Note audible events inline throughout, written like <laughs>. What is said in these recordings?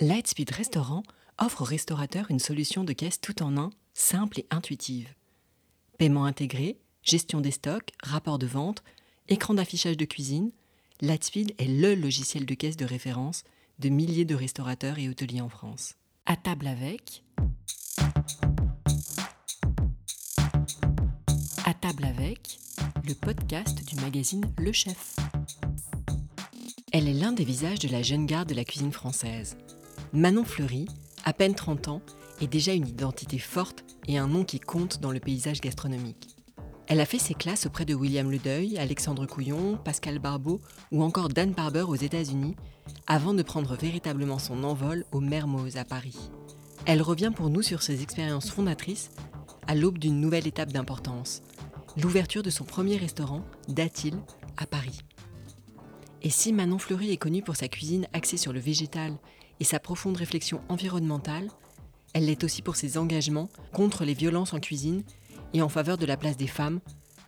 Lightspeed Restaurant offre aux restaurateurs une solution de caisse tout en un, simple et intuitive. Paiement intégré, gestion des stocks, rapport de vente, écran d'affichage de cuisine, Lightspeed est le logiciel de caisse de référence de milliers de restaurateurs et hôteliers en France. À table avec. À table avec, le podcast du magazine Le Chef. Elle est l'un des visages de la jeune garde de la cuisine française. Manon Fleury, à peine 30 ans, est déjà une identité forte et un nom qui compte dans le paysage gastronomique. Elle a fait ses classes auprès de William Ledeuil, Alexandre Couillon, Pascal Barbeau ou encore Dan Barber aux États-Unis, avant de prendre véritablement son envol au Mermoz à Paris. Elle revient pour nous sur ses expériences fondatrices à l'aube d'une nouvelle étape d'importance, l'ouverture de son premier restaurant, Datil, à Paris. Et si Manon Fleury est connue pour sa cuisine axée sur le végétal et sa profonde réflexion environnementale, elle l'est aussi pour ses engagements contre les violences en cuisine et en faveur de la place des femmes,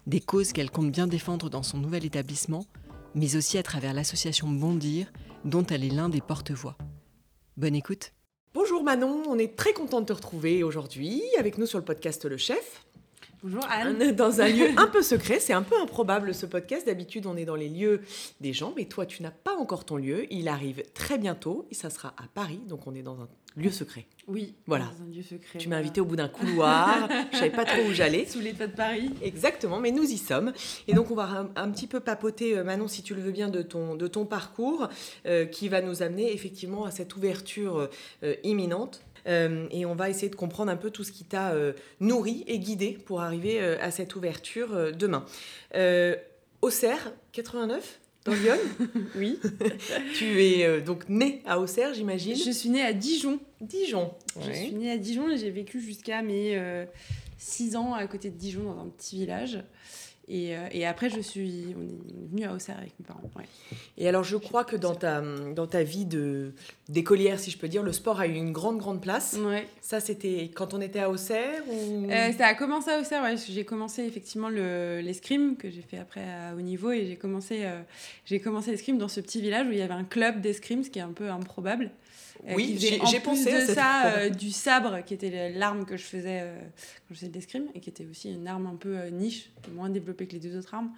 des causes qu'elle compte bien défendre dans son nouvel établissement, mais aussi à travers l'association Bondir, dont elle est l'un des porte-voix. Bonne écoute. Bonjour Manon, on est très content de te retrouver aujourd'hui avec nous sur le podcast Le Chef. Bonjour Anne. Est dans un lieu un peu secret, c'est un peu improbable ce podcast. D'habitude, on est dans les lieux des gens, mais toi, tu n'as pas encore ton lieu. Il arrive très bientôt et ça sera à Paris, donc on est dans un lieu secret. Oui, Voilà. dans un lieu secret. Tu m'as invité au bout d'un couloir, <laughs> je savais pas trop où j'allais. sous les toits de Paris. Exactement, mais nous y sommes. Et donc, on va un, un petit peu papoter, euh, Manon, si tu le veux bien, de ton, de ton parcours euh, qui va nous amener effectivement à cette ouverture euh, imminente. Euh, et on va essayer de comprendre un peu tout ce qui t'a euh, nourri et guidé pour arriver euh, à cette ouverture euh, demain. Euh, Auxerre, 89 dans Lyon <laughs> Oui. Tu es euh, donc né à Auxerre, j'imagine Je suis née à Dijon. Dijon. Je suis née à Dijon et j'ai vécu jusqu'à mes 6 ans à côté de Dijon dans un petit village. Et, euh, et après, je suis, on est venu à Auxerre avec mes parents. ouais. Et alors, je crois que dans ta, dans ta vie de- d'écolière, si je peux dire, le sport a eu une grande, grande place. Ouais. Ça, c'était quand on était à Auxerre ou... Euh, ça a commencé à Auxerre, ouais, j'ai commencé effectivement le- l'escrime que j'ai fait après à haut niveau et j'ai commencé, euh, j'ai commencé l'escrime dans ce petit village où il y avait un club d'escrime, ce qui est un peu improbable. Euh, Oui, j'ai- pensé à de cette ça euh, du sabre qui était l'arme que je faisais euh, quand je faisais de l'escrime et qui était aussi une arme un peu niche, moins développée que les deux autres armes.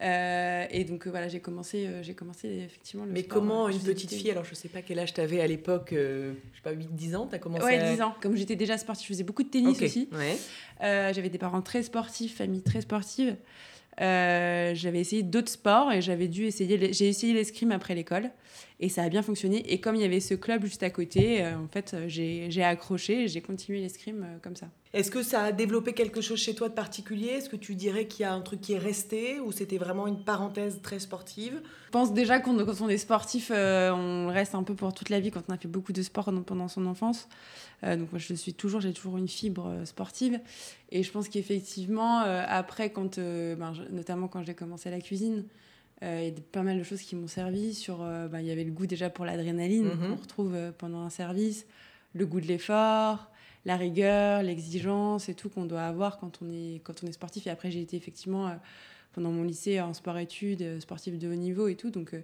Et donc voilà, j'ai commencé, j'ai commencé effectivement le Mais sport, comment une petite fille, alors je sais pas quel âge tu avais à l'époque, je sais pas, 8-10 ans, tu as commencé Ouais, à... 10 ans. Comme j'étais déjà sportive, je faisais beaucoup de tennis aussi. ouais. J'avais des parents très sportifs, famille très sportive. Euh, j'avais essayé d'autres sports et j'avais dû essayer. J'ai essayé l'escrime après l'école et ça a bien fonctionné. Et comme il y avait ce club juste à côté, euh, en fait, euh, j'ai j'ai accroché et j'ai continué l'escrime euh, comme ça. Est-ce que ça a développé quelque chose chez toi de particulier? Est-ce que tu dirais qu'il y a un truc qui est resté ou c'était vraiment une parenthèse très sportive? Je pense déjà qu'on- quand on est sportif, euh, on reste un peu pour toute la vie quand on a fait beaucoup de sport pendant- son enfance. Euh, donc moi, je suis toujours, j'ai toujours une fibre euh, sportive. Et je pense qu'effectivement, euh, après, quand, euh, ben, je- notamment quand j'ai commencé la cuisine, euh, il y a des- pas mal de choses qui m'ont servi. Sur, euh, ben, il y avait le goût déjà pour l'adrénaline Mhm. qu'on retrouve euh, pendant un service, le goût de l'effort, la rigueur, l'exigence et tout qu'on doit avoir quand on est, quand on est sportif. Et après, j'ai été effectivement euh, pendant mon lycée en sport-études, euh, sportif de haut niveau et tout. Donc, euh,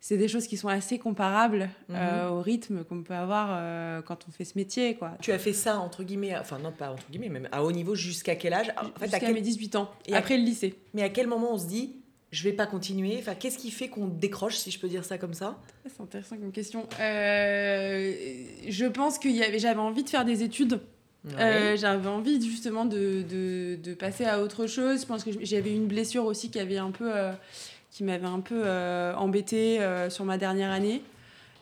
c'est des choses qui sont assez comparables euh, au rythme qu'on peut avoir euh, quand on fait ce métier. Quoi. Tu as fait ça, entre guillemets, enfin non pas entre guillemets, même à haut niveau jusqu'à quel âge? En fait, Jusqu'à quel- mes 18 ans, Et à- après le lycée. Mais à quel moment on se dit, je vais pas continuer Enfin, qu'est-ce qui fait qu'on décroche, si je peux dire ça comme ça? C'est intéressant comme question. Euh, je pense que j'avais envie de faire des études. Euh, j'avais envie justement de, de, de passer à autre chose. Je pense que j'avais une blessure aussi qui avait un peu, euh, qui m'avait un peu embêtée sur ma dernière année.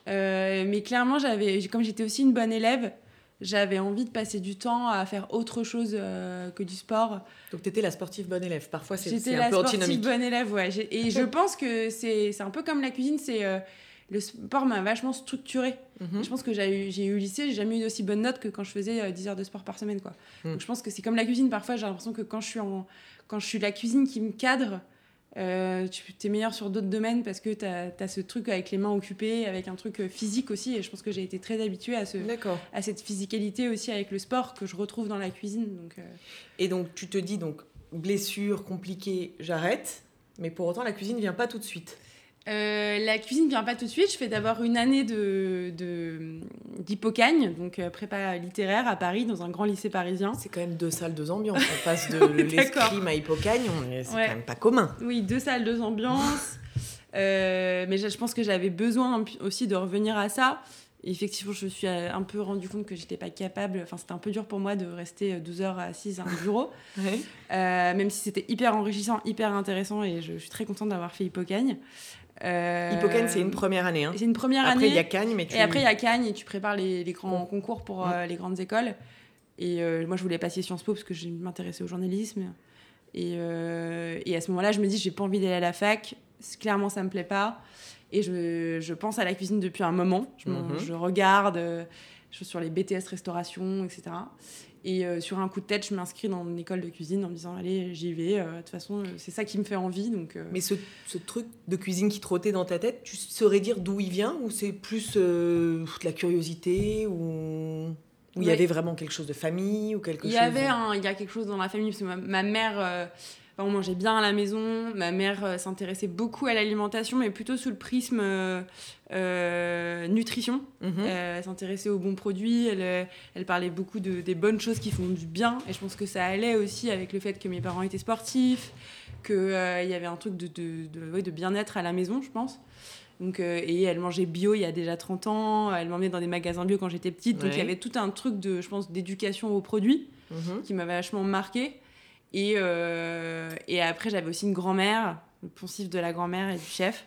Mais clairement, j'avais, comme j'étais aussi une bonne élève, j'avais envie de passer du temps à faire autre chose euh, que du sport. Donc tu étais la sportive bonne élève. Parfois c'est c'est la un peu sportive antinomique. bonne élève, ouais. Et je <laughs> pense que c'est un peu comme la cuisine, c'est euh, le sport m'a vachement structuré. Mhm. Je pense que j'ai eu, eu lycée, j'ai jamais eu d'aussi bonne note que quand je faisais euh, 10 heures de sport par semaine. Quoi. Mm. Donc je pense que c'est comme la cuisine. Parfois, j'ai l'impression que quand je suis, en, quand je suis la cuisine qui me cadre, euh, tu es meilleur sur d'autres domaines parce que tu as, ce truc avec les mains occupées, avec un truc euh, physique aussi. Et je pense que j'ai été très habituée à, ce, à cette physicalité aussi avec le sport que je retrouve dans la cuisine. Donc, euh, Et donc tu te dis donc blessure compliquée, j'arrête. Mais pour autant la cuisine vient pas tout de suite. Euh, la cuisine vient pas tout de suite. Je fais d'abord une année de, d'hypocagne, donc euh, prépa littéraire à Paris, dans un grand lycée parisien. C'est quand même deux salles, deux ambiances. On <laughs> passe de l'escrime à hypocagne, c'est quand même pas commun. Oui, deux salles, deux ambiances. <laughs> Euh, mais je pense que j'avais besoin aussi de revenir à ça. effectivement, je me suis un peu rendu compte que j'étais pas capable. Enfin, c'était un peu dur pour moi de rester 12 heures assise à un bureau. <laughs> même si c'était hyper enrichissant, hyper intéressant et je, je suis très contente d'avoir fait Hippocagne. Euh, Hippocane, c'est une première année. Hein. C'est une première après, année. Après, il y a Cagne, mais tu... Et après, il y a Cagne et tu prépares les, les grands concours pour euh, les grandes écoles. Et euh, moi, je voulais passer Sciences Po parce que je m'intéressais au journalisme. Et, et, à ce moment-là, je me dis, j'ai pas envie d'aller à la fac. Clairement, ça me plaît pas. Et je, je pense à la cuisine depuis un moment. Je, mhm. je regarde sur les BTS restauration, etc. Et euh, sur un coup de tête, je m'inscris dans une école de cuisine en me disant allez, j'y vais. Euh, de toute façon, c'est ça qui me fait envie. Donc, euh. Mais ce, ce, truc de cuisine qui trottait dans ta tête, tu saurais dire d'où il vient ou c'est plus de la curiosité ou il y avait vraiment quelque chose de famille ou quelque il chose. Il y avait un, il y a quelque chose dans la famille parce que ma mère on mangeait bien à la maison. Ma mère euh, s'intéressait beaucoup à l'alimentation, mais plutôt sous le prisme euh, euh, nutrition. Mhm. elle s'intéressait aux bons produits. Elle, elle parlait beaucoup de, des bonnes choses qui font du bien. Et je pense que ça allait aussi avec le fait que mes parents étaient sportifs, qu'il y avait un truc de, de, de bien-être à la maison, je pense. Donc, et elle mangeait bio il y a déjà 30 ans. Elle m'emmenait dans des magasins bio quand j'étais petite. Donc il y avait tout un truc de, je pense, d'éducation aux produits mhm. qui m'avait vachement marqué. Et, euh, et après, j'avais aussi une grand-mère, le poncif de la grand-mère et du chef.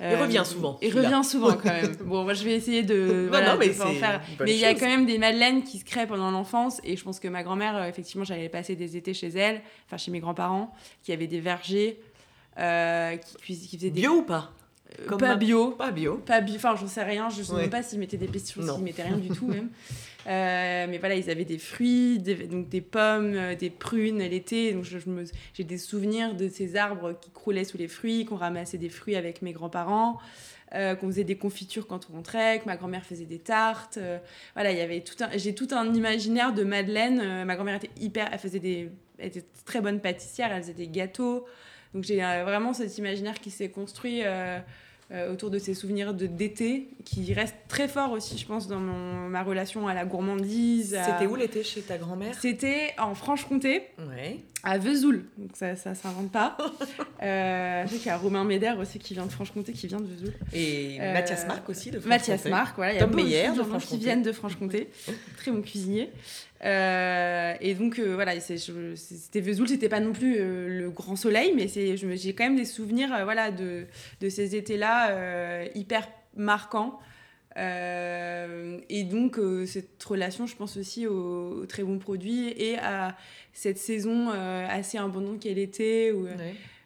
il revient euh, souvent. Il revient souvent quand même. <laughs> Bon, moi je vais essayer de. non, non, mais faire. Mais il y a quand même des madeleines qui se créent pendant l'enfance. Et je pense que ma grand-mère, euh, effectivement, j'allais passer des étés chez elle, enfin chez mes grands-parents, qui avaient des vergers, qui, qui faisaient des. Bio ou pas? Pas bio. Pas bio. Pas bio. Enfin, j'en sais rien. Je ne sais même pas s'ils mettaient des pesticides, s'ils mettaient rien du tout même. <laughs> Euh, mais voilà, ils avaient des fruits, des, donc des pommes, euh, des prunes l'été. Donc j'ai des souvenirs de ces arbres qui croulaient sous les fruits, qu'on ramassait des fruits avec mes grands-parents. Euh, qu'on faisait des confitures quand on rentrait, que ma grand-mère faisait des tartes. voilà, il y avait tout un, j'ai tout un imaginaire de Madeleine. ma grand-mère était hyper, elle faisait des, elle était très bonne pâtissière, elle faisait des gâteaux. Donc j'ai vraiment cet imaginaire qui s'est construit euh, autour de ces souvenirs de d'été qui restent très forts aussi, je pense, dans mon, ma relation à la gourmandise. C'était où l'été chez ta grand-mère? C'était en Franche-Comté, ouais. À Vesoul. Donc ça, ça s'invente pas. <laughs> euh, je sais qu'il y a Romain Médère aussi qui vient de Franche-Comté, qui vient de Vesoul. Et euh, Mathias Marc aussi de Franche-Comté. Mathias Marc, voilà. Il y a beaucoup de gens qui viennent de Franche-Comté. <laughs> très bon cuisinier. Euh, et donc euh, voilà, c'était Vesoul, c'était pas non plus le grand soleil, mais j'ai quand même des souvenirs voilà, de, de ces étés-là hyper marquants. Et donc cette relation, je pense aussi aux, très bons produits et à cette saison assez abondante qu'elle était, où,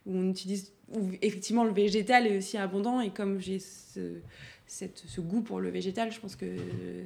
où, on utilise, où effectivement le végétal est aussi abondant, et comme j'ai ce, cette, ce goût pour le végétal, je pense que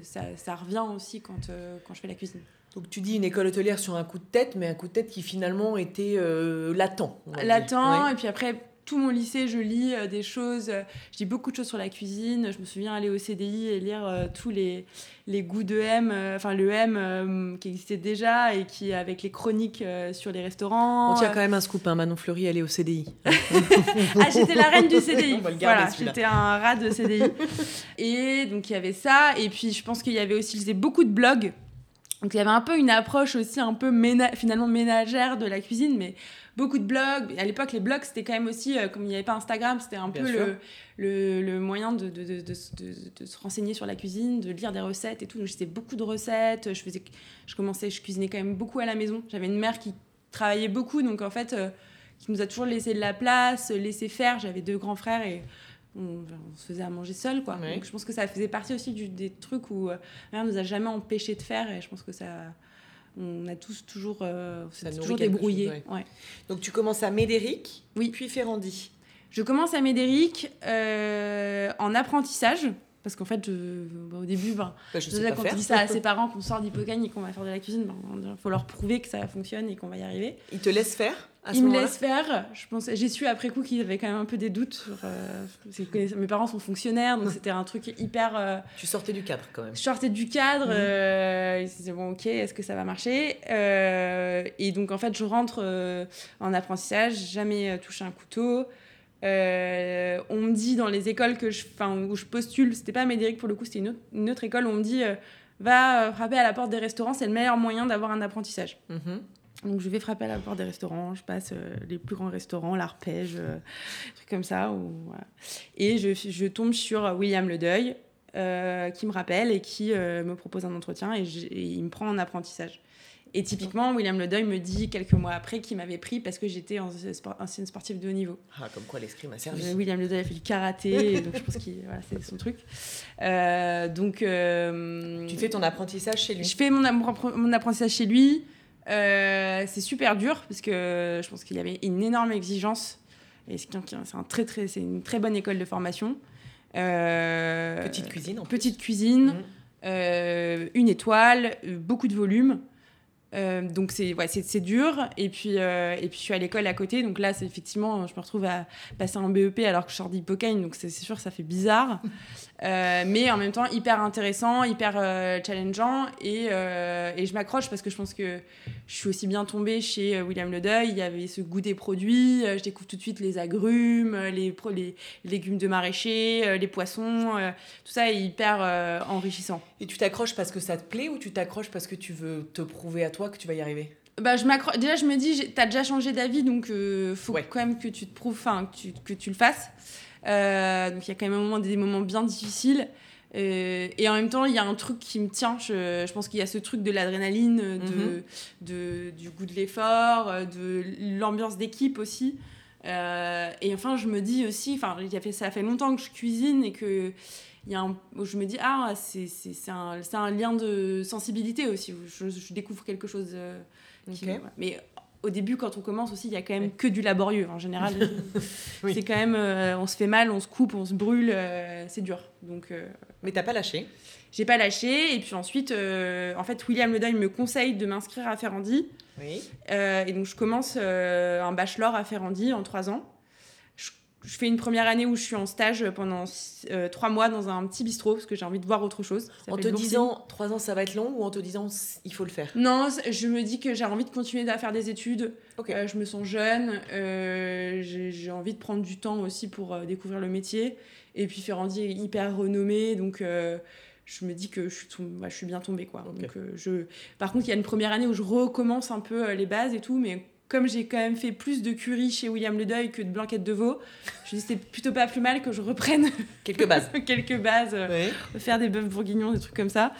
ça, ça revient aussi quand, quand je fais la cuisine. Donc tu dis une école hôtelière sur un coup de tête, mais un coup de tête qui finalement était euh, latent. Latent, et puis après, tout mon lycée, je lis euh, des choses, euh, je lis beaucoup de choses sur la cuisine. Je me souviens aller au CDI et lire tous les, les goûts de M, enfin le M qui existait déjà et qui, avec les chroniques sur les restaurants. On tient quand même un scoop, hein, Manon Fleury, aller au CDI. <laughs> ah, j'étais la reine du CDI. voilà, j'étais un rat de CDI. et donc il y avait ça, et puis je pense qu'il y avait aussi, je lisais beaucoup de blogs donc il y avait un peu une approche aussi un peu finalement ménagère de la cuisine, mais beaucoup de blogs. À l'époque, les blogs, c'était quand même aussi, euh, comme il n'y avait pas Instagram, c'était un peu le, le, le, moyen de, de, de, de, se renseigner sur la cuisine, de lire des recettes et tout. Donc, j'étais beaucoup de recettes. Je, faisais, je commençais, je cuisinais quand même beaucoup à la maison. J'avais une mère qui travaillait beaucoup, donc en fait, euh, qui nous a toujours laissé de la place, laissé faire. J'avais deux grands frères et on, se faisait à manger seul quoi donc je pense que ça faisait partie aussi du, des trucs où euh, mère nous a jamais empêché de faire et je pense que ça on a tous toujours euh, toujours débrouillé ouais. donc tu commences à Médéric oui. puis Ferrandi. Je commence à Médéric euh, en apprentissage parce qu'en fait, bah, au début, ben, bah, je quand on dit ça à ses parents qu'on sort d'hypocagne et qu'on va faire de la cuisine, il ben, faut leur prouver que ça fonctionne et qu'on va y arriver. Ils te laissent faire Ils me laissent faire. Je pense, j'ai su après coup qu'ils avaient quand même un peu des doutes. Sur, euh, mes parents sont fonctionnaires, donc <laughs> c'était un truc hyper. Euh, tu sortais du cadre quand même. Je sortais du cadre. Mmh. Euh, ils se disaient bon, ok, est-ce que ça va marcher Et donc en fait, je rentre en apprentissage, jamais touché un couteau. Euh, on me dit dans les écoles que je, où je postule, c'était pas Médéric pour le coup, c'était une, autre école, on me dit va frapper à la porte des restaurants, c'est le meilleur moyen d'avoir un apprentissage. Mhm. Donc je vais frapper à la porte des restaurants, je passe les plus grands restaurants, l'arpège, trucs comme ça. Et je, je, tombe sur William Le Deuil, qui me rappelle et qui me propose un entretien et, et, il me prend en apprentissage. Et typiquement, William Ledeuil me dit quelques mois après qu'il m'avait pris parce que j'étais ancienne sportive de haut niveau. Ah, comme quoi l'escrime a servi. Euh, William Ledeuil a fait du karaté, <laughs> donc je pense que voilà, c'est son truc. Euh, donc, euh, tu fais ton apprentissage chez lui Je fais mon, mon apprentissage chez lui. c'est super dur parce que je pense qu'il y avait une énorme exigence. Et c'est un très, très, une très bonne école de formation. petite cuisine en Petite cuisine, mmh. une étoile, beaucoup de volume. Euh, donc c'est ouais, c'est dur. Et puis euh, et puis je suis à l'école à côté. Donc là c'est effectivement je me retrouve à passer un BEP alors que je sors d'Hippocane. Donc c'est sûr ça fait bizarre. <laughs> Euh, mais en même temps hyper intéressant hyper challengeant. Et, et je m'accroche parce que je pense que je suis aussi bien tombée chez William Ledeuil il y avait ce goût des produits. Je découvre tout de suite les agrumes les, les légumes de maraîcher les poissons tout ça est hyper enrichissant et tu t'accroches parce que ça te plaît ou tu t'accroches parce que tu veux te prouver à toi que tu vas y arriver? Bah, je Déjà, je me dis, t'as déjà changé d'avis, donc il euh, faut quand même que tu te prouves, enfin, que tu, que tu le fasses. Euh, donc il y a quand même un moment, des moments bien difficiles. Euh, et en même temps, il y a un truc qui me tient. Je, je pense qu'il y a ce truc de l'adrénaline, de, mhm. de, du goût de l'effort, de l'ambiance d'équipe aussi. et enfin, je me dis aussi, enfin, ça fait longtemps que je cuisine et que y a un, je me dis, ah, c'est un, un, lien de sensibilité aussi, je, je découvre quelque chose. Euh, mais au début, quand on commence aussi, il y a quand même que du laborieux. En général, <laughs> c'est quand même, euh, on se fait mal, on se coupe, on se brûle, euh, c'est dur. Donc, mais t'as pas lâché? J'ai pas lâché. Et puis ensuite, en fait, William Ledeuil me conseille de m'inscrire à Ferrandi. Oui. et donc, je commence un bachelor à Ferrandi en trois ans je fais une première année où je suis en stage pendant euh, trois mois dans un petit bistrot parce que j'ai envie de voir autre chose. En te disant trois ans ça va être long ou en te disant il faut le faire? Non, je me dis que j'ai envie de continuer à faire des études. Euh, je me sens jeune, euh, j'ai envie de prendre du temps aussi pour découvrir le métier. Et puis Ferrandi est hyper renommé donc je me dis que je suis, je suis bien tombée quoi. Donc, je... Par contre il y a une première année où je recommence un peu les bases et tout mais comme j'ai quand même fait plus de curry chez William Le Deuil que de blanquette de veau, je me dis c'était plutôt pas plus mal que je reprenne <laughs> quelques bases. <laughs> quelques bases, euh, faire des bœufs bourguignons, des trucs comme ça,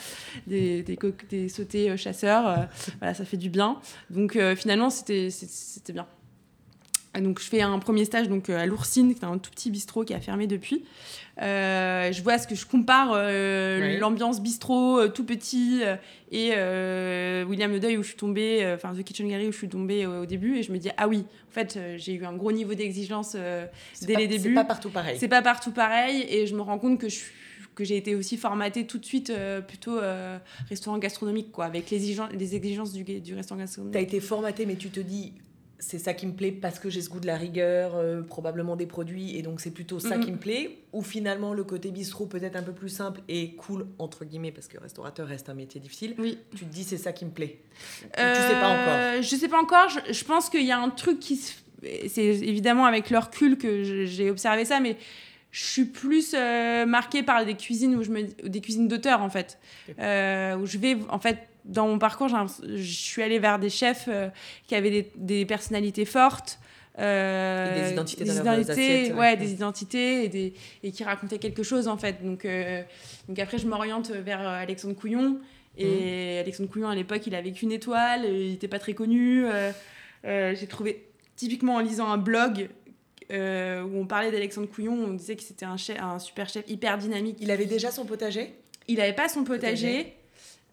des, des, des sautés euh, chasseurs, euh, voilà, ça fait du bien. Donc finalement c'était bien. Donc je fais un premier stage donc à l'Oursine, qui est un tout petit bistrot qui a fermé depuis. Euh, je vois ce que je compare euh, l'ambiance bistrot euh, tout petit et William Le Deuil où je suis tombée, enfin The Kitchen Gallery où je suis tombée au début et je me dis ah oui, en fait j'ai eu un gros niveau d'exigence dès les débuts. C'est pas partout pareil. C'est pas partout pareil et je me rends compte que je que j'ai été aussi formatée tout de suite plutôt restaurant gastronomique quoi avec les exigences, les exigences du, du restaurant gastronomique. Tu as été formatée mais tu te dis c'est ça qui me plaît parce que j'ai ce goût de la rigueur, euh, probablement des produits, et donc c'est plutôt ça qui me plaît. Ou finalement, le côté bistrot peut-être un peu plus simple et cool, entre guillemets, parce que restaurateur reste un métier difficile. Oui. Tu te dis, c'est ça qui me plaît. Euh, tu sais pas encore. Je sais pas encore. Je, pense qu'il y a un truc qui C'est évidemment avec le recul que j'ai observé ça, mais je suis plus euh, marquée par des cuisines où je me des cuisines d'auteur en fait euh, où je vais en fait dans mon parcours, je suis allée vers des chefs euh, qui avaient des, des personnalités fortes. Euh, des identités, des, identités ouais, des identités et, des, et, qui racontaient quelque chose en fait. Donc, euh, donc après, je m'oriente vers Alexandre Couillon. Et mmh. Alexandre Couillon, à l'époque, il avait qu'une étoile, il n'était pas très connu. J'ai trouvé, typiquement en lisant un blog où on parlait d'Alexandre Couillon, on disait que c'était un, un super chef hyper dynamique. Il avait déjà son potager? Il n'avait pas son potager.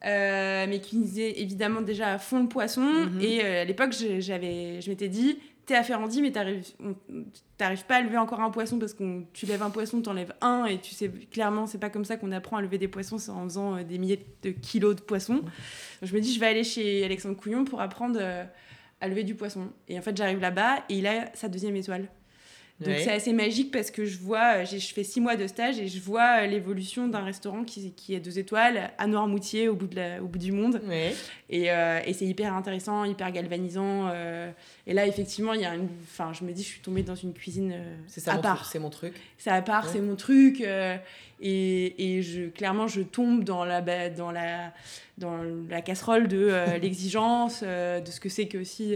Euh, mais qui disait évidemment déjà à fond le poisson. Mhm. Et euh, à l'époque, j'avais, je m'étais dit, t'es à Ferrandi, mais t'arrives pas à lever encore un poisson parce que tu lèves un poisson, t'enlèves un, et tu sais clairement, c'est pas comme ça qu'on apprend à lever des poissons, c'est en faisant euh, des milliers de kilos de poissons. Donc, je me dis, je vais aller chez Alexandre Couillon pour apprendre à lever du poisson. Et en fait, j'arrive là-bas et il a sa deuxième étoile. Donc c'est assez magique parce que je vois, je fais six mois de stage et je vois l'évolution d'un restaurant qui, qui est deux étoiles à Noirmoutier au bout, de la, au bout du monde. Et, et c'est hyper intéressant, hyper galvanisant. et là effectivement, il y a une, enfin je me dis, je suis tombée dans une cuisine c'est ça, à part. C'est mon truc. C'est à part, c'est mon truc. et, et je, clairement, je tombe dans la, dans la, dans la casserole de <laughs> l'exigence, de ce que c'est que aussi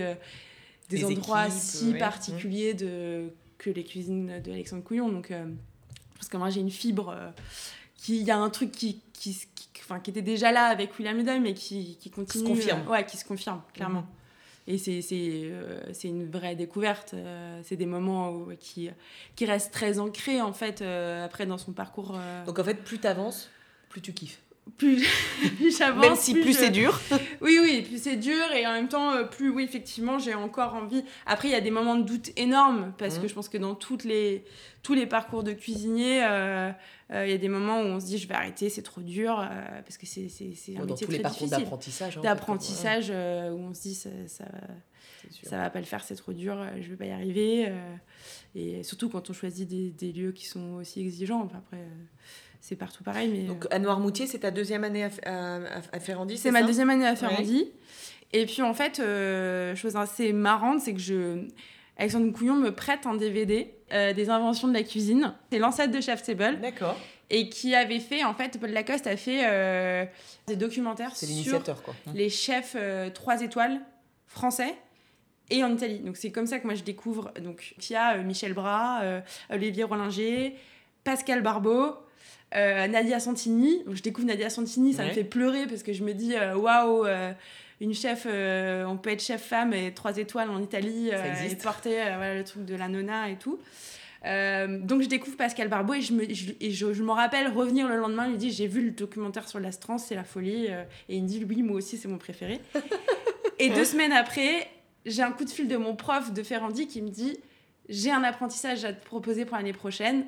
des endroits si particuliers de, que les cuisines de Alexandre Couillon. Donc, euh, parce que moi, j'ai une fibre. Euh, qui Il y a un truc qui, qui, qui, enfin, qui était déjà là avec William Ludwig, mais qui, qui continue. Qui se confirme. Euh, ouais, qui se confirme, clairement. Mhm. Et c'est c'est une vraie découverte. c'est des moments qui, qui restent très ancrés, en fait, après, dans son parcours. Donc, en fait, plus tu avances, plus tu kiffes <laughs> plus j'avance. Même si plus, c'est dur. <laughs> oui, oui, plus c'est dur et en même temps, euh, plus, oui, effectivement, j'ai encore envie. Après, il y a des moments de doute énormes parce mmh. que je pense que dans toutes les, tous les parcours de cuisinier, euh, euh, il y a des moments où on se dit je vais arrêter, c'est trop dur parce que c'est un dans tous les parcours d'apprentissage. Hein, d'apprentissage où on se dit ça, ça, ça va pas le faire, c'est trop dur, je vais pas y arriver. et surtout quand on choisit des, des, lieux qui sont aussi exigeants. Enfin, après c'est partout pareil. Mais... Donc à Noirmoutier, c'est ta deuxième année à, à, à Ferrandi C'est ma deuxième année à Ferrandi. Et puis en fait, euh, chose assez marrante, c'est que je... Alexandre Couillon me prête un DVD euh, des inventions de la cuisine. C'est l'ancêtre de Chef Table. D'accord. Et qui avait fait, en fait, Paul Lacoste a fait euh, des documentaires sur quoi. les chefs 3 étoiles français et en Italie. Donc c'est comme ça que moi je découvre. Donc il y a Michel Bras, Olivier Rollinger, Pascal Barbeau, euh, Nadia Santini. je découvre Nadia Santini, ça me fait pleurer parce que je me dis euh, waouh, euh, une chef, on peut être chef femme et trois étoiles en Italie et porter le truc de la nona et tout. donc je découvre Pascal Barbeau et je me, je, me rappelle revenir le lendemain, il me dit j'ai vu le documentaire sur l'Astrance, c'est la folie. et il me dit oui, moi aussi c'est mon préféré. <laughs> et deux semaines après, j'ai un coup de fil de mon prof de Ferrandi qui me dit j'ai un apprentissage à te proposer pour l'année prochaine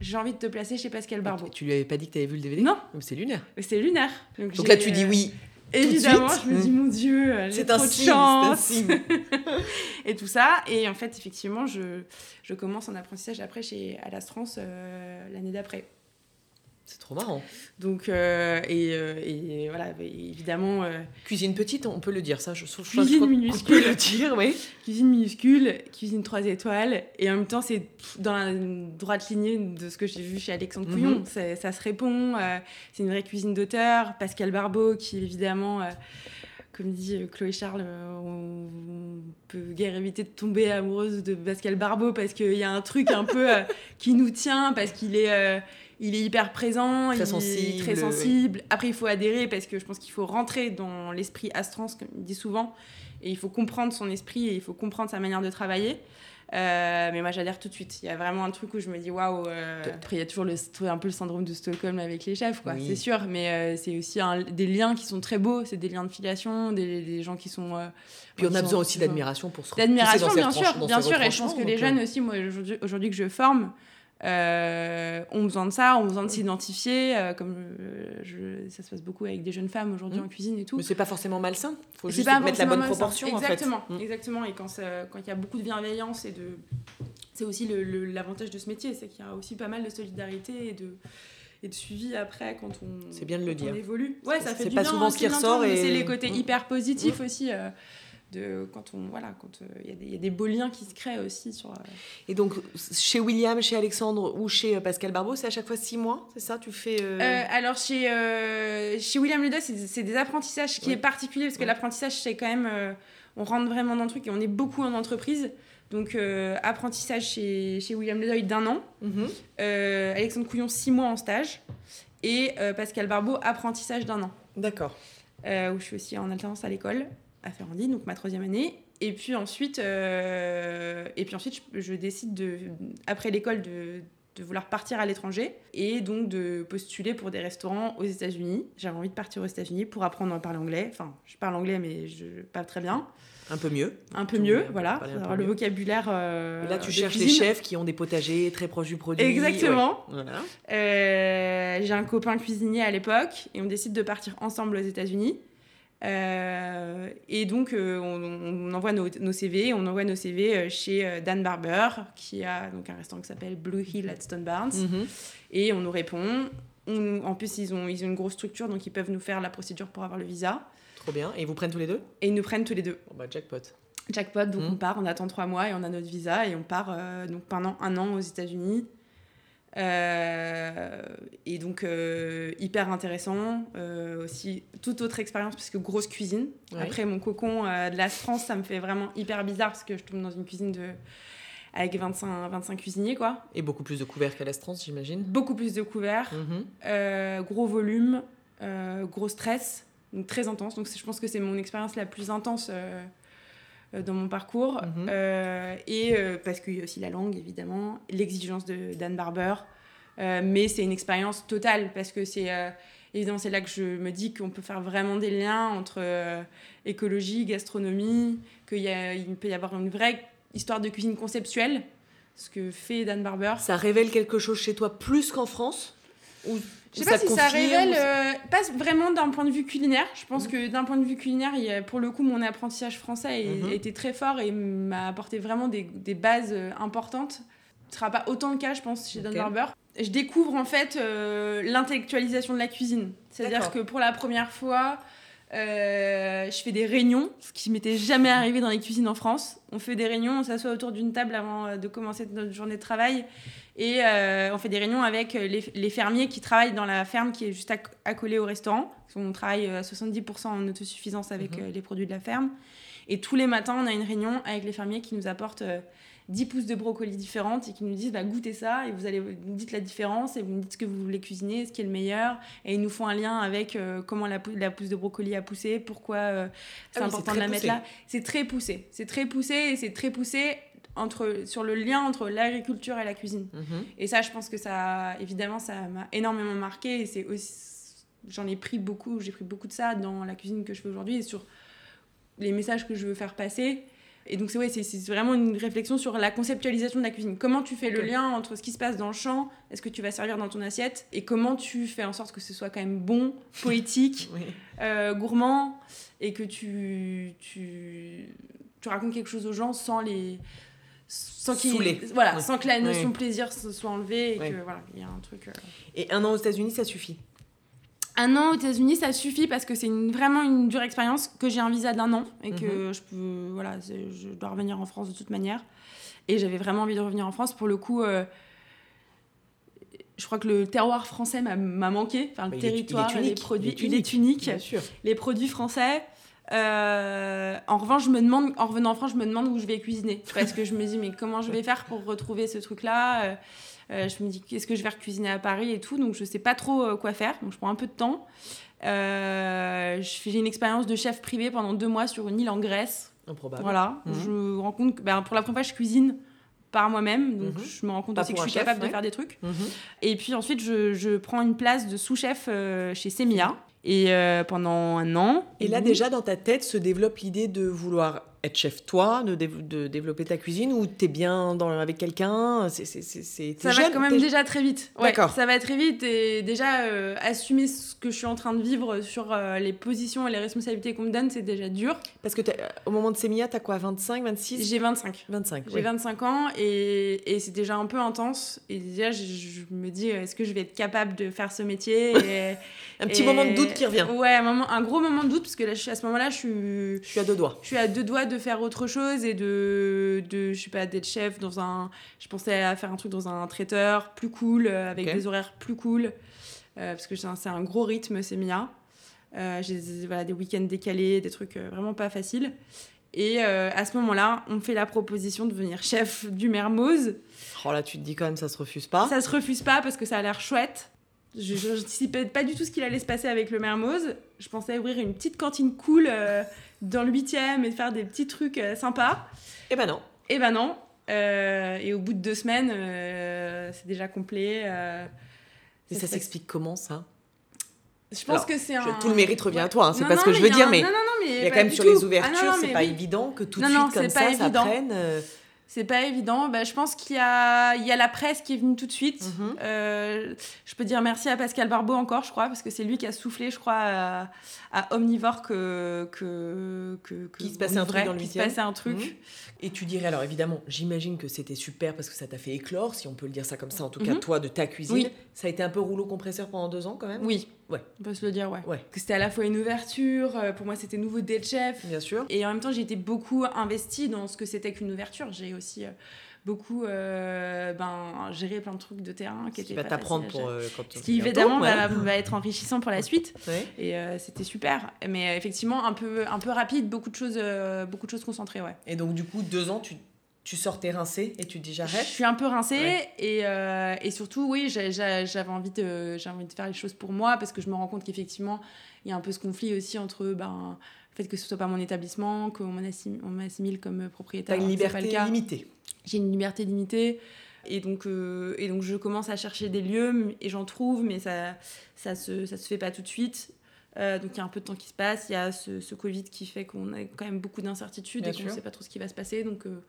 j'ai envie de te placer chez Pascal Barbeau. Tu lui avais pas dit que tu avais vu le DVD Non. C'est lunaire. C'est lunaire. Donc, là, tu dis oui. Euh, évidemment, je me dis, mon Dieu, j'ai trop de chance. <laughs> et tout ça. Et en fait, effectivement, je, je commence un apprentissage après chez Alastrance euh, l'année d'après. C'est trop marrant. Donc, euh, et, euh, et, voilà, évidemment. Euh, cuisine petite, on peut le dire, ça, je, je, Cuisine minuscule. On peut le dire, oui. Cuisine minuscule, cuisine 3 étoiles. Et en même temps, c'est dans la droite lignée de ce que j'ai vu chez Alexandre mhm. Couillon. Ça se répond. c'est une vraie cuisine d'auteur. Pascal Barbeau, qui évidemment comme dit Chloé Charles, on peut guère éviter de tomber amoureuse de Pascal Barbeau parce qu'il y a un truc un peu qui nous tient, parce qu'il est, il est hyper présent, très il sensible, est très sensible. Après, il faut adhérer parce que je pense qu'il faut rentrer dans l'esprit astrance, comme il dit souvent, et il faut comprendre son esprit et il faut comprendre sa manière de travailler. Euh, mais moi, j'adhère tout de suite. Il y a vraiment un truc où je me dis waouh. Euh, après, il y a toujours le, un peu le syndrome de Stockholm avec les chefs, quoi. C'est sûr, mais euh, c'est aussi des liens qui sont très beaux. C'est des liens de filiation, des, gens qui sont. Puis on a besoin aussi d'admiration pour se. D'admiration, bien sûr, bien sûr. Et je pense que les jeunes aussi, moi aujourd'hui que je forme, euh, ont besoin de ça, ont besoin de s'identifier, euh, comme je, ça se passe beaucoup avec des jeunes femmes aujourd'hui mmh. en cuisine et tout. Mais c'est pas forcément malsain, il faut juste mettre la bonne proportion exactement, en fait. Mmh. Exactement, et quand il y a beaucoup de bienveillance et de... C'est aussi l'avantage de ce métier, c'est qu'il y a aussi pas mal de solidarité et de et de suivi après quand on, c'est bien de le dire. évolue. Ouais, ça fait du pas souvent ce qui ressort. Et... C'est les côtés mmh. hyper positifs aussi. Euh, de quand on voilà quand euh, il y, y, a des beaux liens qui se créent aussi sur euh, et donc chez William chez Alexandre ou chez euh, Pascal Barbeau c'est à chaque fois six mois c'est ça tu fais alors chez chez William Ludo c'est des apprentissages qui est particulier parce que l'apprentissage c'est quand même on rentre vraiment dans le truc et on est beaucoup en entreprise. Donc apprentissage chez, chez William Ledoy d'un an. Mhm. Alexandre Couillon six mois en stage. Et Pascal Barbeau apprentissage d'un an. D'accord. Où je suis aussi en alternance à l'école à Ferrandi, donc ma troisième année. Et puis ensuite, euh, et puis ensuite je, décide, de, après l'école, de, de, vouloir partir à l'étranger et donc de postuler pour des restaurants aux États-Unis. J'avais envie de partir aux États-Unis pour apprendre à parler anglais. Enfin, je parle anglais, mais je pas très bien. Un peu mieux. Un peu mieux, voilà. avoir le vocabulaire. Euh, là, tu cherches des chefs qui ont des potagers très proches du produit. Exactement. Voilà. Euh, j'ai un copain cuisinier à l'époque et on décide de partir ensemble aux États-Unis. Et donc, on, envoie nos, CV, on envoie nos CV chez Dan Barber, qui a donc un restaurant qui s'appelle Blue Hill at Stone Barnes. Mhm. Et on nous répond. en plus, ils ont, ils ont une grosse structure, donc ils peuvent nous faire la procédure pour avoir le visa. Trop bien. Et ils vous prennent tous les deux? Et ils nous prennent tous les deux. Bon, bah, jackpot. Jackpot, donc on mhm. part, on attend trois mois et on a notre visa et on part donc pendant un an aux États-Unis. Euh, et donc, euh, hyper intéressant. Euh, aussi, toute autre expérience, puisque grosse cuisine. Après, mon cocon de la France, ça me fait vraiment hyper bizarre parce que je tombe dans une cuisine de avec 25, 25 cuisiniers, quoi. Et beaucoup plus de couverts qu'à l'Estrance, j'imagine Beaucoup plus de couverts, mhm. gros volume, gros stress, donc très intense. Donc je pense que c'est mon expérience la plus intense dans mon parcours. Mhm. Euh, et euh, parce qu'il y a aussi la langue, évidemment, l'exigence de Dan Barber. mais c'est une expérience totale parce que c'est évidemment c'est là que je me dis qu'on peut faire vraiment des liens entre écologie, gastronomie, qu'il peut y avoir une vraie histoire de cuisine conceptuelle, ce que fait Dan Barber. Ça révèle quelque chose chez toi plus qu'en France? Ou je sais pas si ça révèle, euh, pas vraiment d'un point de vue culinaire. Je pense mhm. que d'un point de vue culinaire, il y a, pour le coup, mon apprentissage français mhm. était très fort et m'a apporté vraiment des, des bases euh, importantes. Ce sera pas autant le cas, je pense, chez Dan Barber. Je découvre en fait euh, l'intellectualisation de la cuisine. C'est-à-dire que pour la première fois, je fais des réunions, ce qui m'était jamais arrivé dans les cuisines en France. On fait des réunions, on s'assoit autour d'une table avant de commencer notre journée de travail et euh, on fait des réunions avec euh, les, fermiers qui travaillent dans la ferme qui est juste accolée au restaurant. On travaille euh, à 70% en autosuffisance avec mhm. les produits de la ferme. Et tous les matins, on a une réunion avec les fermiers qui nous apportent 10 pousses de brocolis différentes et qui nous disent bah, goûtez ça et vous allez vous dites la différence et vous me dites ce que vous voulez cuisiner, ce qui est le meilleur. Et ils nous font un lien avec comment la, la, pousse de brocoli a poussé, pourquoi c'est ah important de la mettre là. C'est très poussé. C'est très poussé et c'est très poussé entre, sur le lien entre l'agriculture et la cuisine. Mhm. Et ça, je pense que ça, évidemment, ça m'a énormément marqué. Et c'est j'en ai pris beaucoup, j'ai pris beaucoup de ça dans la cuisine que je fais aujourd'hui et sur les messages que je veux faire passer. Et donc, c'est ouais, vraiment une réflexion sur la conceptualisation de la cuisine. Comment tu fais le lien entre ce qui se passe dans le champ, est-ce que tu vas servir dans ton assiette, et comment tu fais en sorte que ce soit quand même bon, <laughs> poétique, euh, gourmand, et que tu, tu, tu racontes quelque chose aux gens sans les sans voilà sans que la notion plaisir soit enlevée et que voilà il y a un truc euh. et un an aux États-Unis ça suffit? Un an aux États-Unis ça suffit parce que c'est vraiment une dure expérience que j'ai un visa d'un an et que mhm. je peux voilà je dois revenir en France de toute manière et j'avais vraiment envie de revenir en France pour le coup euh, je crois que le terroir français m'a manqué enfin le territoire les produits il est unique, Bien sûr. les produits français euh, en revanche, je me demande, en revenant en France, je me demande où je vais cuisiner. Parce que je me dis, mais comment je vais faire pour retrouver ce truc-là euh, Je me dis, qu'est-ce que je vais cuisiner à Paris et tout. Donc, je sais pas trop quoi faire. Donc, je prends un peu de temps. j'ai une expérience de chef privé pendant deux mois sur une île en Grèce. Improbable. Voilà. Mhm. Je rends compte que ben, pour la première fois, je cuisine par moi-même. Donc, mhm. je me rends compte aussi que je suis capable de faire des trucs. Mhm. Et puis ensuite, je, je, prends une place de sous-chef chez Semia et euh, pendant un an. Et, là, déjà, dans ta tête se développe l'idée de vouloir être chef toi, de, de développer ta cuisine, ou t'es bien dans, avec quelqu'un c'est, Ça va quand même déjà très vite. D'accord. Ça va très vite et déjà euh, assumer ce que je suis en train de vivre sur euh, les positions et les responsabilités qu'on me donne, c'est déjà dur. Parce que au moment de Sémia, t'as quoi 25, 26 J'ai 25. 25. J'ai 25 ans et, et c'est déjà un peu intense. Et déjà, je, me dis, est-ce que je vais être capable de faire ce métier et, <laughs> Un petit moment de doute qui revient. Ouais, un, moment, un gros moment de doute parce que là, à ce moment-là, je suis. Je suis à deux doigts. Je suis à deux doigts de faire autre chose et de, de je sais pas, d'être chef dans un. Je pensais à faire un truc dans un traiteur plus cool, euh, avec des horaires plus cool, euh, parce que c'est un, gros rythme, c'est Mia. Euh, j'ai voilà, des week-ends décalés, des trucs vraiment pas faciles. Et à ce moment-là, on me fait la proposition de devenir chef du Mermoz. Oh là, tu te dis quand même, ça se refuse pas. Ça se refuse pas parce que ça a l'air chouette. Je n'anticipais pas du tout ce qu'il allait se passer avec le Mermoz. Je pensais ouvrir une petite cantine cool dans le huitième et faire des petits trucs euh, sympas. Et eh ben non. Et eh ben non. Euh, et au bout de deux semaines, euh, c'est déjà complet. et ça s'explique comment ça? Je pense que c'est un. Tout le mérite revient à toi, hein, c'est pas ce que je veux dire, mais. il y a quand même sur les ouvertures, ah, c'est pas évident que tout de suite, comme ça, ça prenne. C'est pas évident. Bah, je pense qu'il y a, il y a la presse qui est venue tout de suite. Mhm. Euh, je peux dire merci à Pascal Barbeau encore, je crois, parce que c'est lui qui a soufflé, je crois, à, à Omnivore que, que, que, que Qu'il se passait un truc dans le se passait un truc. Et tu dirais, alors évidemment, j'imagine que c'était super parce que ça t'a fait éclore, si on peut le dire ça comme ça, en tout cas Mhm. toi, de ta cuisine. Oui. Ça a été un peu rouleau compresseur pendant deux ans quand même? Oui. Ouais. On peut se le dire, ouais. Ouais. Que c'était à la fois une ouverture, euh, pour moi c'était nouveau d'être chef. Bien sûr. Et en même temps, j'ai été beaucoup investie dans ce que c'était qu'une ouverture. J'ai aussi euh, beaucoup euh, ben, géré plein de trucs de terrain qui Ce qui étaient va t'apprendre pour gérer. euh, quand Ce qui évidemment ouais. va, va être enrichissant pour la suite. Ouais. Et euh, c'était super. Mais euh, effectivement, un peu, un peu rapide, beaucoup de choses, euh, beaucoup de choses concentrées, ouais. Et donc du coup, deux ans, tu, tu sortais rincé et tu te dis Je j'arrête suis un peu rincée Ouais. et, euh, et surtout, oui, j'avais envie, de, envie de faire les choses pour moi parce que je me rends compte qu'effectivement, il y a un peu ce conflit aussi entre ben, le fait que ce soit pas mon établissement, qu'on m'assimile, comme propriétaire. T'as une pas liberté limitée. J'ai une liberté limitée. Et donc, euh, et donc, je commence à chercher des lieux et j'en trouve, mais ça ça se, ça se fait pas tout de suite. Euh, donc, il y a un peu de temps qui se passe. Il y a ce, ce Covid qui fait qu'on a quand même beaucoup d'incertitudes et qu'on ne sait pas trop ce qui va se passer. Donc, euh,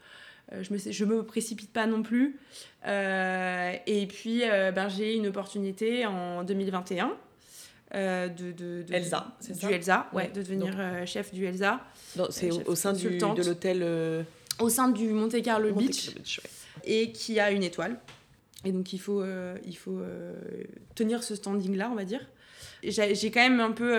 je me, je me précipite pas non plus. Euh, et puis, euh, ben, j'ai une opportunité en 2021. euh, de, de, de- Elsa, c'est du ça Elsa, ouais, Ouais. de devenir euh, chef du Elsa C'est Euh, au, sein du, de l'hôtel euh, au sein du Monte Carlo Monte Beach Carlo Beach, ouais. et qui a une étoile. Et donc il faut, euh, il faut euh, tenir ce standing-là, on va dire. J'ai quand même un peu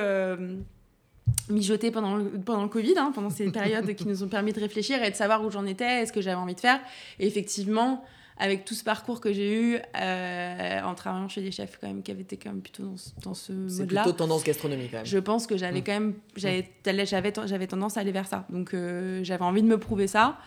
mijoté pendant le, pendant le Covid, hein, pendant ces périodes qui nous ont permis de réfléchir et de savoir où j'en étais, ce que j'avais envie de faire. Et effectivement, avec tout ce parcours que j'ai eu, euh, en travaillant chez des chefs quand même qui avaient été quand même plutôt dans, ce- dans ce C'est mode-là, plutôt tendance gastronomique quand même. je pense que j'avais Mm. quand même j'avais j'avais j'avais tendance à aller vers ça donc euh, j'avais envie de me prouver ça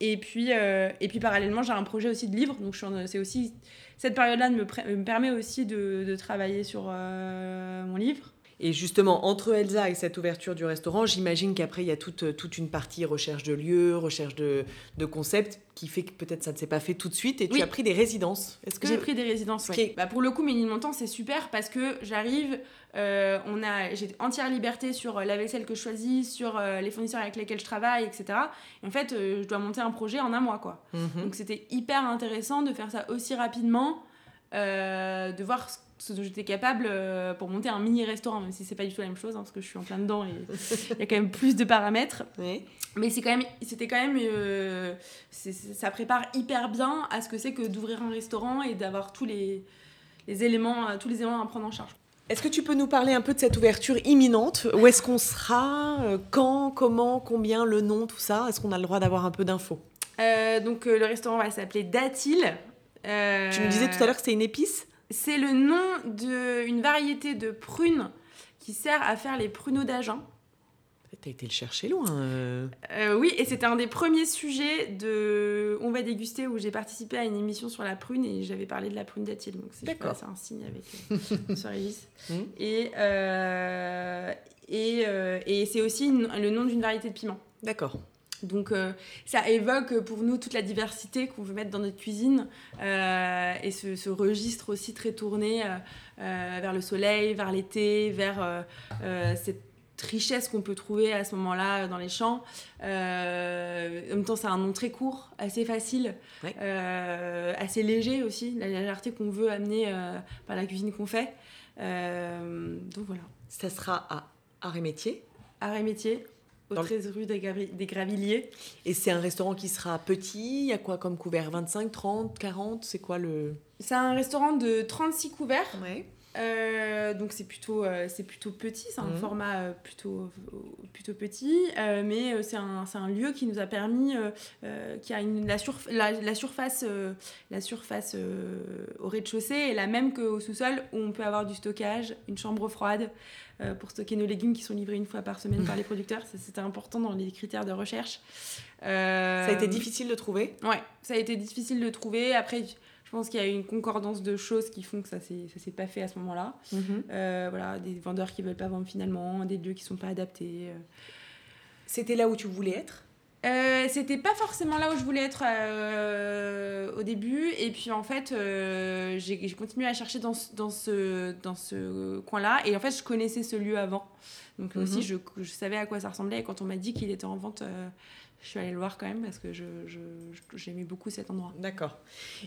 et puis euh, et puis parallèlement j'ai un projet aussi de livre donc c'est aussi cette période là me, me permet aussi de, de travailler sur mon livre Et justement, entre Elsa et cette ouverture du restaurant, j'imagine qu'après, il y a toute, toute une partie recherche de lieux, recherche de, de concepts, qui fait que peut-être ça ne s'est pas fait tout de suite, et tu Oui. as pris des résidences. Est-ce que j'ai pris des résidences est- bah, pour le coup Ménil Montant c'est super parce que j'arrive euh, on a j'ai entière liberté sur euh, la vaisselle que je choisis sur euh, les fournisseurs avec lesquels je travaille etc et en fait euh, je dois monter un projet en un mois quoi Mhm. Donc c'était hyper intéressant de faire ça aussi rapidement, euh, de voir ce- ce dont j'étais capable euh, pour monter un mini restaurant, même si c'est pas du tout la même chose, hein, parce que je suis en plein dedans et il y a quand même plus de paramètres. Mais c'est quand même, c'était quand même, euh, c'est- c'est- ça prépare hyper bien à ce que c'est que d'ouvrir un restaurant et d'avoir tous les, les éléments, euh, tous les éléments à prendre en charge. Est-ce que tu peux nous parler un peu de cette ouverture imminente? Où est-ce qu'on sera? Quand? Comment? Combien? Le nom? Tout ça? Est-ce qu'on a le droit d'avoir un peu d'infos? Euh, donc euh, le restaurant va s'appeler Datil. Euh, Tu me disais tout à l'heure que c'était une épice? C'est le nom d'une variété de prunes qui sert à faire les pruneaux d'Agen. T'as été le chercher loin. euh. Euh, oui, et c'était un des premiers sujets de On va déguster où j'ai participé à une émission sur la prune et j'avais parlé de la prune d'Atil. Donc c'est un signe avec euh, <laughs> Régis. Mhm. Et, euh, et, et c'est aussi une- le nom d'une variété de piment. D'accord. Donc euh, ça évoque pour nous toute la diversité qu'on veut mettre dans notre cuisine euh, et ce, ce registre aussi très tourné euh, vers le soleil, vers l'été, vers cette richesse qu'on peut trouver à ce moment-là dans les champs. Euh, en même temps, c'est un nom très court, assez facile, euh, assez léger aussi, la légèreté qu'on veut amener euh, par la cuisine qu'on fait. Donc voilà, Ça sera à Art et Métier? art et métier, au Dans le- 13 rue des, Gravi- des Gravilliers. Et c'est un restaurant qui sera petit. Il y a quoi comme couvert 25, 30, 40 C'est quoi le. C'est un restaurant de 36 couverts. Ouais. Euh, donc c'est plutôt, euh, c'est plutôt petit, c'est un Mhm. format euh, plutôt, plutôt petit, mais c'est un, un lieu qui nous a permis, qui a une, la, surf- la, la surface, la surface au rez-de-chaussée est la même qu'au sous-sol où on peut avoir du stockage, une chambre froide pour stocker nos légumes qui sont livrés une fois par semaine par les <laughs> producteurs. C'était important dans les critères de recherche. Ça a été difficile de trouver? Ouais, ça a été difficile de trouver. Après, pense qu'il y a une concordance de choses qui font que ça s'est ça s'est pas fait à ce moment-là. Euh, voilà, des vendeurs qui veulent pas vendre finalement, des lieux qui sont pas adaptés. euh. C'était là où tu voulais être? Euh, c'était pas forcément là où je voulais être au début et puis en fait j'ai continué à chercher dans ce, dans ce, dans ce coin-là et en fait je connaissais ce lieu avant donc Mhm. aussi je, je savais à quoi ça ressemblait et quand on m'a dit qu'il était en vente je suis allée le voir quand même parce que je, j'aimais beaucoup cet endroit. D'accord.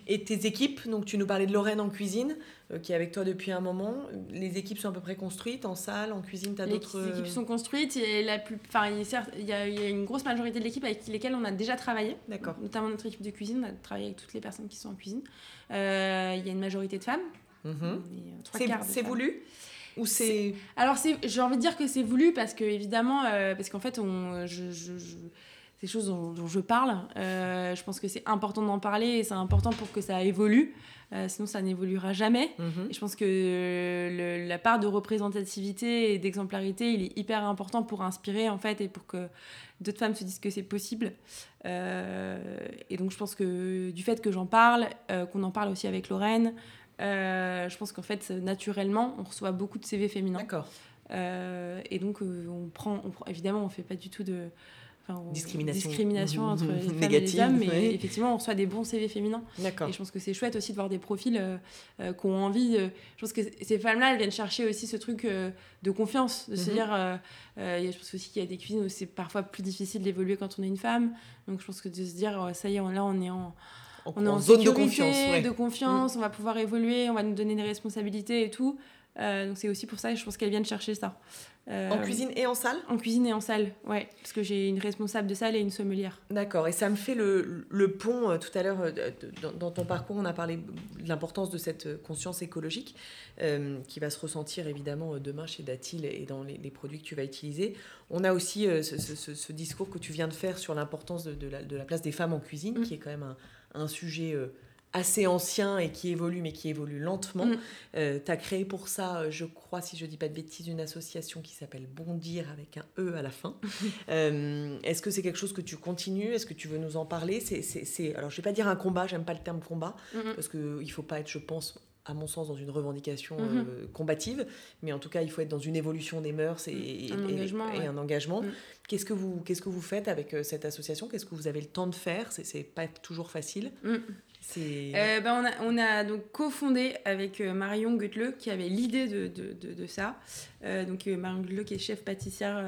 Et tes équipes, donc tu nous parlais de Lorraine en cuisine, euh, qui est avec toi depuis un moment. Les équipes sont à peu près construites en salle, en cuisine, tu as d'autres... Les équipes sont construites. Et la plus... enfin, il, y a, il y a une grosse majorité de l'équipe avec lesquelles on a déjà travaillé. D'accord. Notamment notre équipe de cuisine, on a travaillé avec toutes les personnes qui sont en cuisine. Euh, il y a une majorité de femmes. Mhm. C'est voulu ou c'est alors j'ai envie de dire que c'est voulu parce que évidemment parce qu'en fait on je, des choses dont, je parle. Euh, je pense que c'est important d'en parler et c'est important pour que ça évolue. Euh, sinon, ça n'évoluera jamais. Mhm. Et je pense que la part de représentativité et d'exemplarité, il est hyper important pour inspirer, en fait, et pour que d'autres femmes se disent que c'est possible. Euh, et donc, je pense que du fait que j'en parle, qu'on en parle aussi avec Lorraine, je pense qu'en fait, naturellement, on reçoit beaucoup de CV féminins. D'accord. et donc, on prend, on, évidemment, on ne fait pas du tout de discrimination, discrimination <laughs> entre les femmes et les hommes, mais effectivement, on reçoit des bons CV féminins. D'accord. Et je pense que c'est chouette aussi de voir des profils euh, euh, qui ont envie. je pense que ces femmes-là, elles viennent chercher aussi ce truc euh, de confiance, de se mhm. dire. je pense aussi qu'il y a des cuisines où c'est parfois plus difficile d'évoluer quand on est une femme. Donc je pense que de se dire, ça y est, là, on est en. on est en, zone de confiance, de confiance, mm. on va pouvoir évoluer, on va nous donner des responsabilités et tout. Donc c'est aussi pour ça, je pense qu'elles viennent chercher ça. Euh, en cuisine et en salle? En cuisine et en salle, ouais. Parce que j'ai une responsable de salle et une sommelière. D'accord. Et ça me fait le, le pont, euh, tout à l'heure, euh, dans, ton parcours, on a parlé de l'importance de cette conscience écologique qui va se ressentir évidemment demain chez Datil et dans les, produits que tu vas utiliser. On a aussi ce, discours que tu viens de faire sur l'importance de, la, de, la, place des femmes en cuisine, mm. qui est quand même un, un sujet assez ancien et qui évolue, mais qui évolue lentement. Mm. Euh, tu as créé pour ça, euh, je crois, si je dis pas de bêtises, une association qui s'appelle Bondir avec un E à la fin. <laughs> Euh, est-ce que c'est quelque chose que tu continues? Est-ce que tu veux nous en parler? C'est, Alors, je vais pas dire un combat, j'aime pas le terme combat, mm-hmm. parce qu'il ne faut pas être, je pense, à mon sens, dans une revendication mm-hmm. combative, mais en tout cas, il faut être dans une évolution des mœurs et, un, engagement, et, un engagement. Mm. Qu'est-ce que vous, qu'est-ce que vous faites avec cette association? Qu'est-ce que vous avez le temps de faire? C'est, c'est pas toujours facile. Mm. Euh, ben, on, a, on, a, donc cofondé avec euh, Marion Gutleux qui avait l'idée de, de, de, ça. Euh, donc Marion Gutleux qui est chef pâtissière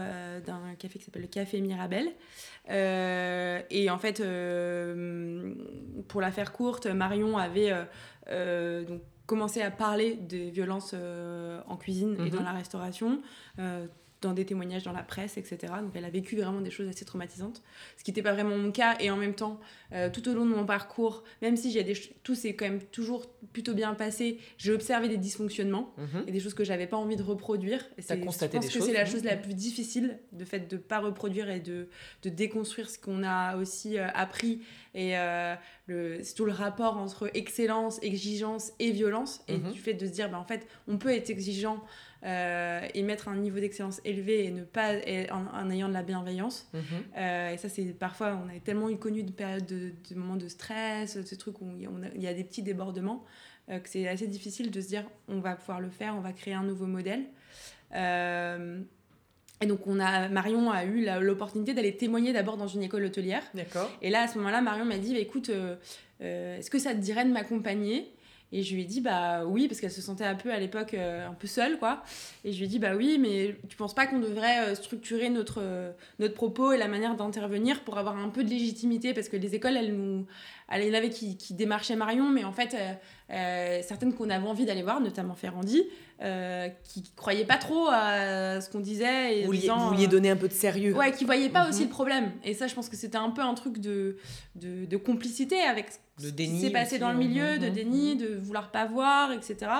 d'un café qui s'appelle le Café Mirabel. et en fait, pour la faire courte, Marion avait donc commencé à parler des violences en cuisine et dans mhm. la restauration dans des témoignages dans la presse, etc. Donc elle a vécu vraiment des choses assez traumatisantes, ce qui n'était pas vraiment mon cas. Et en même temps, euh, tout au long de mon parcours, même si j'ai des tout s'est quand même toujours plutôt bien passé, j'ai observé des dysfonctionnements mhm. et des choses que j'avais pas envie de reproduire. Et c'est, constaté je pense que c'est la chose la plus difficile, de fait de pas reproduire et de, de déconstruire ce qu'on a aussi euh, appris et euh, le, c'est tout le rapport entre excellence, exigence et violence et mhm. du fait de se dire, bah, en fait, on peut être exigeant euh, et mettre un niveau d'excellence élevé et ne pas en, ayant de la bienveillance. Mhm. Euh, et ça, c'est parfois, on a tellement eu connu de périodes de, moments de stress, de trucs où il y a des petits débordements, euh, que c'est assez difficile de se dire on va pouvoir le faire, on va créer un nouveau modèle. Et donc, on a, Marion a eu l'opportunité d'aller témoigner d'abord dans une école hôtelière. D'accord. Et là, à ce moment-là, Marion m'a dit bah, écoute, est-ce que ça te dirait de m'accompagner et je lui ai dit, bah oui, parce qu'elle se sentait un peu à l'époque euh, un peu seule, quoi. Et je lui ai dit, bah oui, mais tu penses pas qu'on devrait euh, structurer notre, euh, notre propos et la manière d'intervenir pour avoir un peu de légitimité? Parce que les écoles, elles nous. Elle y en avait qui, qui démarchaient Marion, mais en fait, certaines qu'on avait envie d'aller voir, notamment Ferrandi, qui croyaient pas trop à ce qu'on disait. Et vous, vouliez, vous vouliez donner un peu de sérieux. Ouais, qui voyaient pas aussi mhm. le problème. Et ça, je pense que c'était un peu un truc de, de, de complicité avec de déni. s'est passé dans le milieu, de déni, de vouloir pas voir, etc.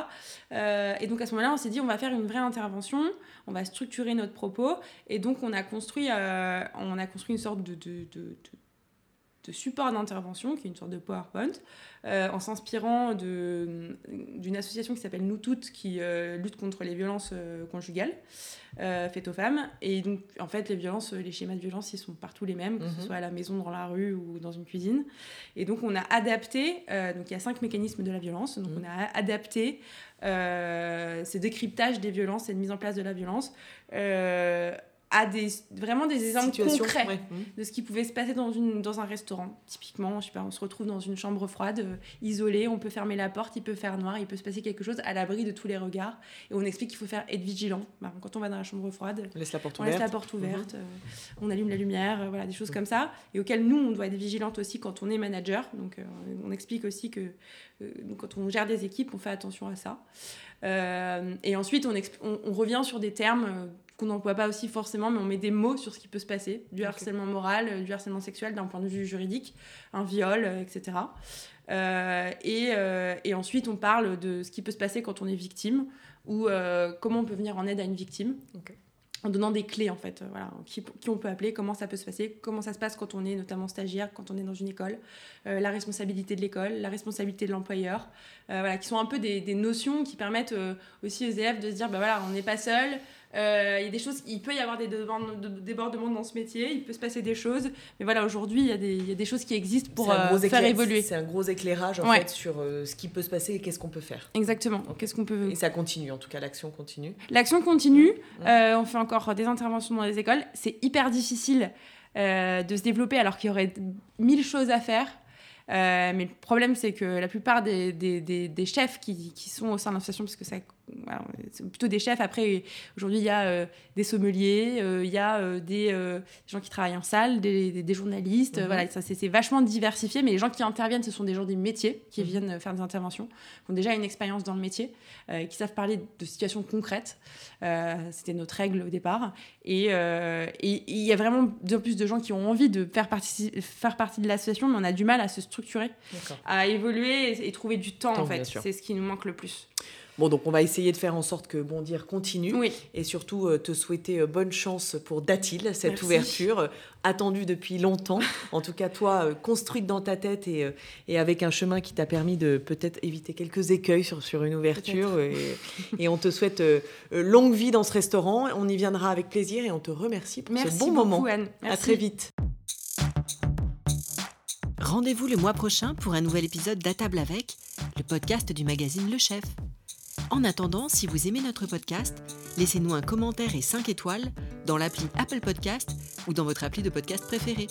Euh, et donc à ce moment-là, on s'est dit, on va faire une vraie intervention, on va structurer notre propos. Et donc on a construit, euh, on a construit une sorte de, de, de, de support d'intervention, qui est une sorte de PowerPoint, euh, en s'inspirant d'une association qui s'appelle Nous Toutes, qui lutte contre les violences conjugales. Euh, faites aux femmes. Et donc, en fait, les violences, les schémas de violence, ils sont partout les mêmes, que ce mhm. soit à la maison, dans la rue ou dans une cuisine. Et donc, on a adapté, euh, donc il y a cinq mécanismes de la violence, donc mhm. on a adapté euh, ces décryptages des violences et de mise en place de la violence à des, vraiment des exemples concrets de ce qui pouvait se passer dans, une, dans un restaurant. Typiquement, je sais pas, on se retrouve dans une chambre froide, euh, isolée, on peut fermer la porte, il peut faire noir, il peut se passer quelque chose à l'abri de tous les regards. Et on explique qu'il faut faire être vigilant. Bah, quand on va dans la chambre froide, on laisse la porte on ouverte, laisse la porte ouverte euh, on allume la lumière, voilà, des choses comme ça. Et auxquelles nous, on doit être vigilante aussi quand on est manager. Donc on explique aussi que quand on gère des équipes, on fait attention à ça. et ensuite, on, on, revient sur des termes qu'on n'emploie pas aussi forcément, mais on met des mots sur ce qui peut se passer, du harcèlement moral, euh, du harcèlement sexuel d'un point de vue juridique, un viol, euh, etc. Euh, et, ensuite, on parle de ce qui peut se passer quand on est victime ou comment on peut venir en aide à une victime. En donnant des clés, en fait, voilà, qui, on peut appeler, comment ça peut se passer, comment ça se passe quand on est notamment stagiaire, quand on est dans une école, la responsabilité de l'école, la responsabilité de l'employeur, voilà, qui sont un peu des, des notions qui permettent aussi aux élèves de se dire, bah voilà, on n'est pas seul, euh, il y a des choses, il peut y avoir des débordements dans ce métier, il peut se passer des choses, mais voilà, aujourd'hui, il, y a des choses qui existent pour euh, faire évoluer. C'est un gros éclairage en fait sur euh, ce qui peut se passer et qu'est-ce qu'on peut faire. Exactement. Qu'est-ce qu'on peut. Et ça continue, en tout cas, l'action continue. L'action continue. on fait encore des interventions dans les écoles. C'est hyper difficile de se développer alors qu'il y aurait mille choses à faire. mais le problème, c'est que la plupart des, des, des, chefs qui, qui, sont au sein de l'association, parce que ça c'est plutôt des chefs. Après, aujourd'hui, il y a euh, des sommeliers, euh, il y a euh, des, gens qui travaillent en salle, des, des, journalistes. Mhm. Voilà, ça, c'est, vachement diversifié. Mais les gens qui interviennent, ce sont des gens des métiers qui mhm. viennent faire des interventions, qui ont déjà une expérience dans le métier, qui savent parler de situations concrètes. c'était notre règle au départ. Et il y a vraiment de plus de gens qui ont envie de faire partie, faire partie de l'association, mais on a du mal à se structurer, à évoluer et, trouver du temps, en fait. C'est ce qui nous manque le plus. Bon, donc on va essayer de faire en sorte que Bondir continue et surtout euh, te souhaiter euh, bonne chance pour Datil, cette ouverture euh, attendue depuis longtemps. <laughs> En tout cas, toi, construite dans ta tête et, et avec un chemin qui t'a permis de peut-être éviter quelques écueils sur, sur une ouverture. Et, et, on te souhaite longue vie dans ce restaurant. On y viendra avec plaisir et on te remercie pour ce bon moment. Anne. À très vite. Rendez-vous le mois prochain pour un nouvel épisode d'À table avec, le podcast du magazine Le Chef. En attendant, si vous aimez notre podcast, laissez-nous un commentaire et 5 étoiles dans l'appli Apple Podcast ou dans votre appli de podcast préféré.